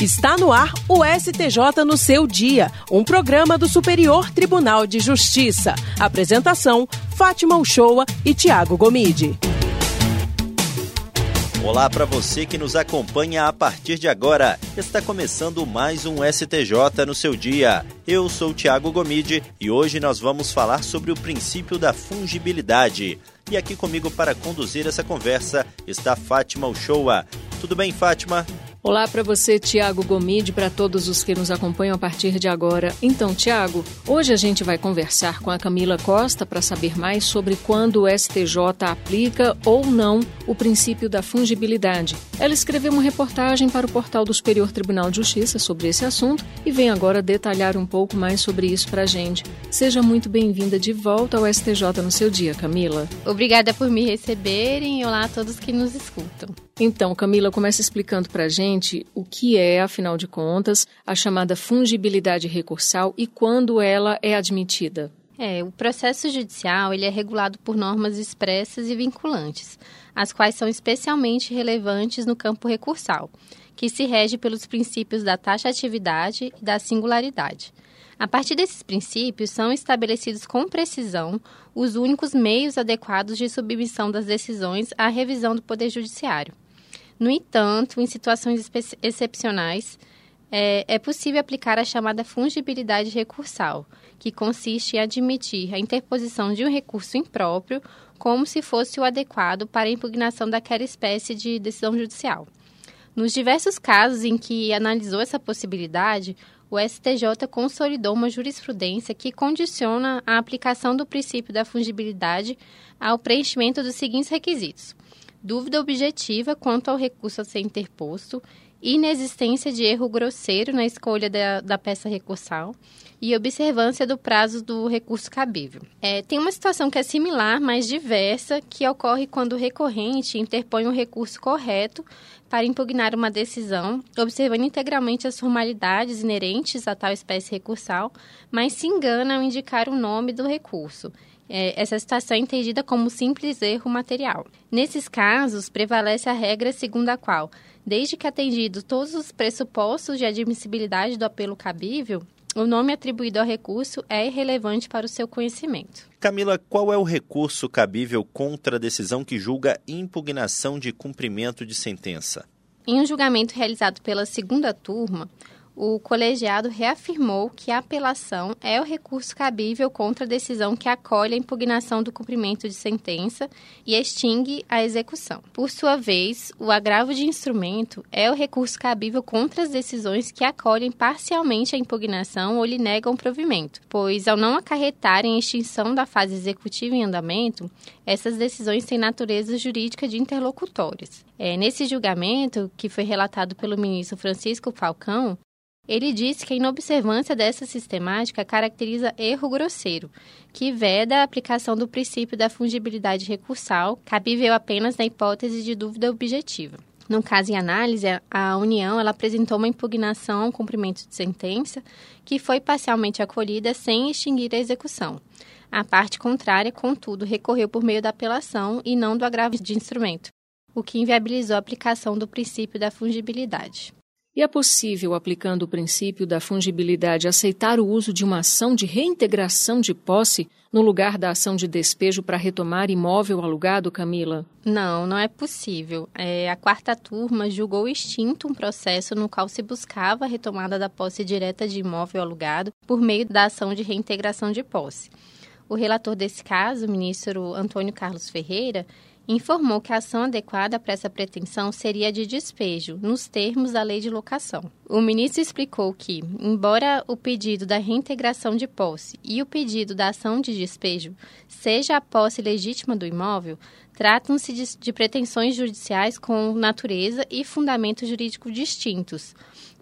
Está no ar o STJ no seu dia, um programa do Superior Tribunal de Justiça. Apresentação: Fátima Uchoa e Tiago Gomide. Olá para você que nos acompanha a partir de agora. Está começando mais um STJ no seu dia. Eu sou Tiago Gomide e hoje nós vamos falar sobre o princípio da fungibilidade. E aqui comigo para conduzir essa conversa está Fátima Uchoa. Tudo bem, Fátima? Olá para você, Tiago Gomide, para todos os que nos acompanham a partir de agora. Então, Tiago, hoje a gente vai conversar com a Camila Costa para saber mais sobre quando o STJ aplica ou não o princípio da fungibilidade. Ela escreveu uma reportagem para o portal do Superior Tribunal de Justiça sobre esse assunto e vem agora detalhar um pouco mais sobre isso para a gente. Seja muito bem-vinda de volta ao STJ no seu dia, Camila. Obrigada por me receberem e olá a todos que nos escutam. Então, Camila, começa explicando para a gente o que é, afinal de contas, a chamada fungibilidade recursal e quando ela é admitida. É, o processo judicial ele é regulado por normas expressas e vinculantes, as quais são especialmente relevantes no campo recursal, que se rege pelos princípios da taxatividade e da singularidade. A partir desses princípios, são estabelecidos com precisão os únicos meios adequados de submissão das decisões à revisão do Poder Judiciário. No entanto, em situações excepcionais, é, é, possível aplicar a chamada fungibilidade recursal, que consiste em admitir a interposição de um recurso impróprio como se fosse o adequado para a impugnação daquela espécie de decisão judicial. Nos diversos casos em que analisou essa possibilidade, o STJ consolidou uma jurisprudência que condiciona a aplicação do princípio da fungibilidade ao preenchimento dos seguintes requisitos: dúvida objetiva quanto ao recurso a ser interposto, inexistência de erro grosseiro na escolha da, da peça recursal e observância do prazo do recurso cabível. É, tem uma situação que é similar, mas diversa, que ocorre quando o recorrente interpõe um recurso correto para impugnar uma decisão, observando integralmente as formalidades inerentes a tal espécie recursal, mas se engana ao indicar o nome do recurso é, essa situação é entendida como simples erro material. Nesses casos, prevalece a regra segundo a qual, desde que atendidos todos os pressupostos de admissibilidade do apelo cabível, o nome atribuído ao recurso é irrelevante para o seu conhecimento. Camila, qual é o recurso cabível contra a decisão que julga impugnação de cumprimento de sentença? Em um julgamento realizado pela segunda turma, o colegiado reafirmou que a apelação é o recurso cabível contra a decisão que acolhe a impugnação do cumprimento de sentença e extingue a execução. Por sua vez, o agravo de instrumento é o recurso cabível contra as decisões que acolhem parcialmente a impugnação ou lhe negam provimento, pois, ao não acarretarem extinção da fase executiva em andamento, essas decisões têm natureza jurídica de interlocutórias. É, nesse julgamento, que foi relatado pelo ministro Francisco Falcão, ele disse que a inobservância dessa sistemática caracteriza erro grosseiro, que veda a aplicação do princípio da fungibilidade recursal, cabível apenas na hipótese de dúvida objetiva. No caso em análise, a União ela apresentou uma impugnação ao cumprimento de sentença que foi parcialmente acolhida sem extinguir a execução. A parte contrária, contudo, recorreu por meio da apelação e não do agravo de instrumento, o que inviabilizou a aplicação do princípio da fungibilidade. E é possível, aplicando o princípio da fungibilidade, aceitar o uso de uma ação de reintegração de posse no lugar da ação de despejo para retomar imóvel alugado, Camila? Não, não é possível. É, a quarta turma julgou extinto um processo no qual se buscava a retomada da posse direta de imóvel alugado por meio da ação de reintegração de posse. O relator desse caso, o ministro Antônio Carlos Ferreira, informou que a ação adequada para essa pretensão seria de despejo, nos termos da lei de locação. O ministro explicou que, embora o pedido da reintegração de posse e o pedido da ação de despejo seja a posse legítima do imóvel, tratam-se de, de pretensões judiciais com natureza e fundamento jurídico distintos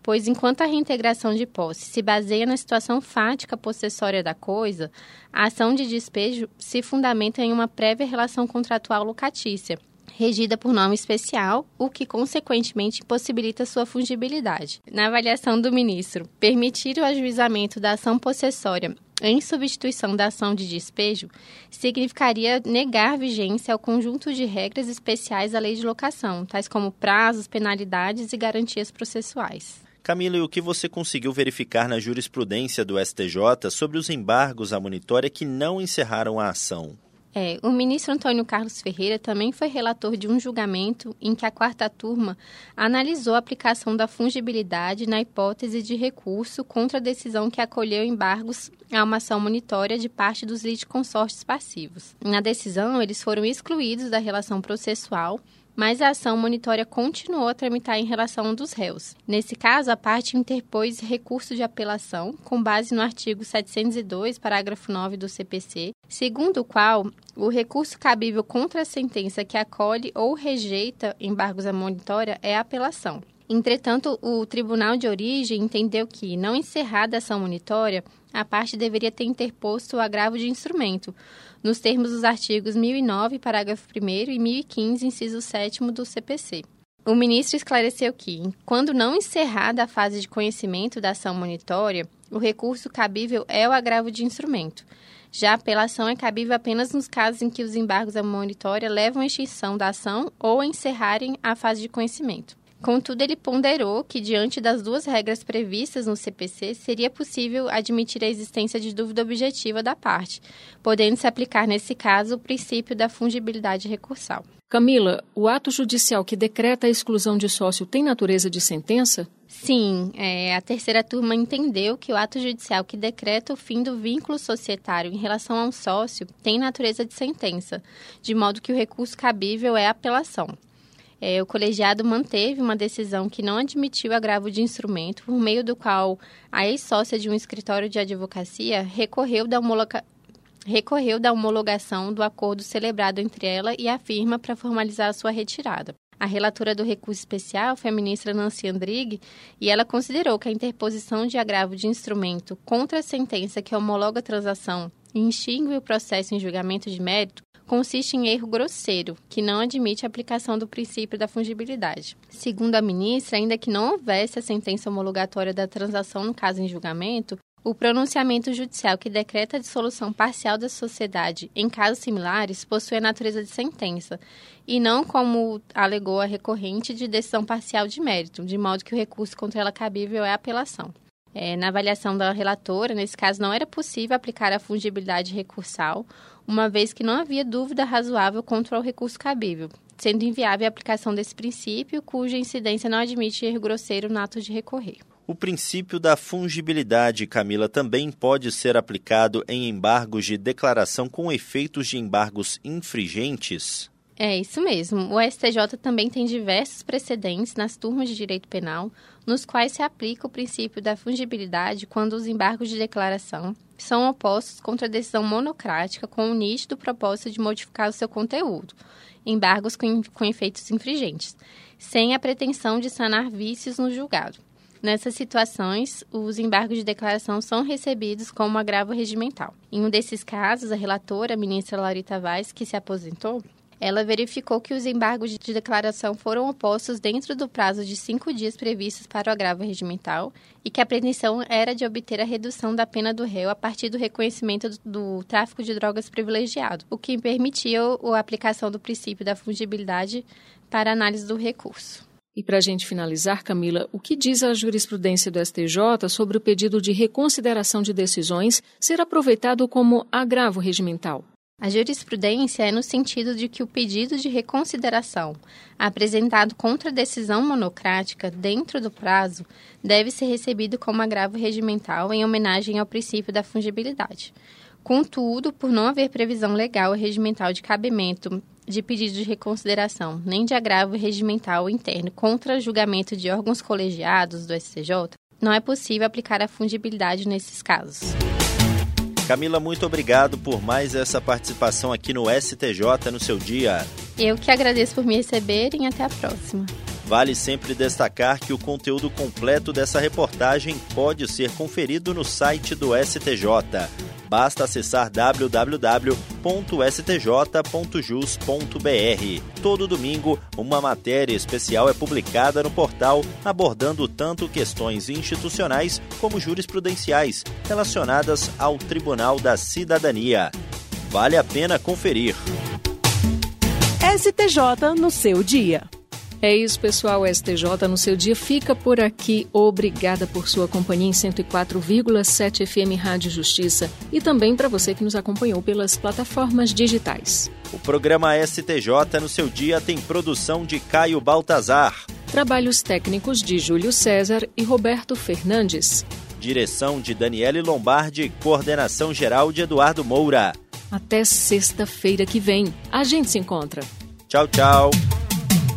pois enquanto a reintegração de posse se baseia na situação fática possessória da coisa, a ação de despejo se fundamenta em uma prévia relação contratual locatícia, regida por nome especial, o que consequentemente impossibilita sua fungibilidade. Na avaliação do ministro, permitir o ajuizamento da ação possessória em substituição da ação de despejo significaria negar vigência ao conjunto de regras especiais da lei de locação, tais como prazos, penalidades e garantias processuais. Camila, e o que você conseguiu verificar na jurisprudência do STJ sobre os embargos à monitória que não encerraram a ação? É, o ministro Antônio Carlos Ferreira também foi relator de um julgamento em que a quarta turma analisou a aplicação da fungibilidade na hipótese de recurso contra a decisão que acolheu embargos a uma ação monitória de parte dos litisconsórcios passivos. Na decisão, eles foram excluídos da relação processual mas a ação monitória continuou a tramitar em relação dos réus. Nesse caso, a parte interpôs recurso de apelação com base no artigo 702, parágrafo 9 do CPC, segundo o qual o recurso cabível contra a sentença que acolhe ou rejeita embargos à monitória é a apelação. Entretanto, o tribunal de origem entendeu que, não encerrada a ação monitória, a parte deveria ter interposto o agravo de instrumento, nos termos dos artigos 1009, parágrafo 1 e 1015, inciso 7 do CPC. O ministro esclareceu que, quando não encerrada a fase de conhecimento da ação monitória, o recurso cabível é o agravo de instrumento. Já a apelação é cabível apenas nos casos em que os embargos à monitória levam à extinção da ação ou encerrarem a fase de conhecimento. Contudo, ele ponderou que, diante das duas regras previstas no CPC, seria possível admitir a existência de dúvida objetiva da parte, podendo-se aplicar, nesse caso, o princípio da fungibilidade recursal. Camila, o ato judicial que decreta a exclusão de sócio tem natureza de sentença? Sim, é, a terceira turma entendeu que o ato judicial que decreta o fim do vínculo societário em relação a um sócio tem natureza de sentença, de modo que o recurso cabível é a apelação. É, o colegiado manteve uma decisão que não admitiu agravo de instrumento, por meio do qual a ex-sócia de um escritório de advocacia recorreu da, homologa... recorreu da homologação do acordo celebrado entre ela e a firma para formalizar a sua retirada. A relatora do recurso especial foi a ministra Nancy Andrighi e ela considerou que a interposição de agravo de instrumento contra a sentença que homologa a transação e extingue o processo em julgamento de mérito consiste em erro grosseiro, que não admite a aplicação do princípio da fungibilidade. Segundo a ministra, ainda que não houvesse a sentença homologatória da transação no caso em julgamento, o pronunciamento judicial que decreta a dissolução parcial da sociedade em casos similares possui a natureza de sentença, e não como alegou a recorrente de decisão parcial de mérito, de modo que o recurso contra ela cabível é apelação. É, na avaliação da relatora, nesse caso, não era possível aplicar a fungibilidade recursal, uma vez que não havia dúvida razoável contra o recurso cabível, sendo inviável a aplicação desse princípio, cuja incidência não admite erro grosseiro no ato de recorrer. O princípio da fungibilidade, Camila, também pode ser aplicado em embargos de declaração com efeitos de embargos infringentes? É isso mesmo. O STJ também tem diversos precedentes nas turmas de direito penal, nos quais se aplica o princípio da fungibilidade quando os embargos de declaração são opostos contra a decisão monocrática com o nítido propósito de modificar o seu conteúdo, embargos com, com efeitos infringentes, sem a pretensão de sanar vícios no julgado. Nessas situações, os embargos de declaração são recebidos como agravo regimental. Em um desses casos, a relatora, a ministra Laurita Vaz, que se aposentou, ela verificou que os embargos de declaração foram opostos dentro do prazo de cinco dias previstos para o agravo regimental e que a pretensão era de obter a redução da pena do réu a partir do reconhecimento do, do tráfico de drogas privilegiado, o que permitia a aplicação do princípio da fungibilidade para análise do recurso. E para a gente finalizar, Camila, o que diz a jurisprudência do STJ sobre o pedido de reconsideração de decisões ser aproveitado como agravo regimental? A jurisprudência é no sentido de que o pedido de reconsideração apresentado contra a decisão monocrática dentro do prazo deve ser recebido como agravo regimental em homenagem ao princípio da fungibilidade. Contudo, por não haver previsão legal ou regimental de cabimento de pedido de reconsideração, nem de agravo regimental interno contra julgamento de órgãos colegiados do STJ, não é possível aplicar a fungibilidade nesses casos. Camila, muito obrigado por mais essa participação aqui no STJ no seu dia. Eu que agradeço por me receberem até a próxima. Vale sempre destacar que o conteúdo completo dessa reportagem pode ser conferido no site do STJ. Basta acessar www.stj.jus.br. Todo domingo, uma matéria especial é publicada no portal abordando tanto questões institucionais como jurisprudenciais relacionadas ao Tribunal da Cidadania. Vale a pena conferir. STJ no seu dia. É isso, pessoal. O STJ no seu dia fica por aqui. Obrigada por sua companhia em 104,7 FM Rádio Justiça e também para você que nos acompanhou pelas plataformas digitais. O programa STJ no seu dia tem produção de Caio Baltazar. Trabalhos técnicos de Júlio César e Roberto Fernandes. Direção de Daniele Lombardi, coordenação geral de Eduardo Moura. Até sexta-feira que vem. A gente se encontra. Tchau, tchau.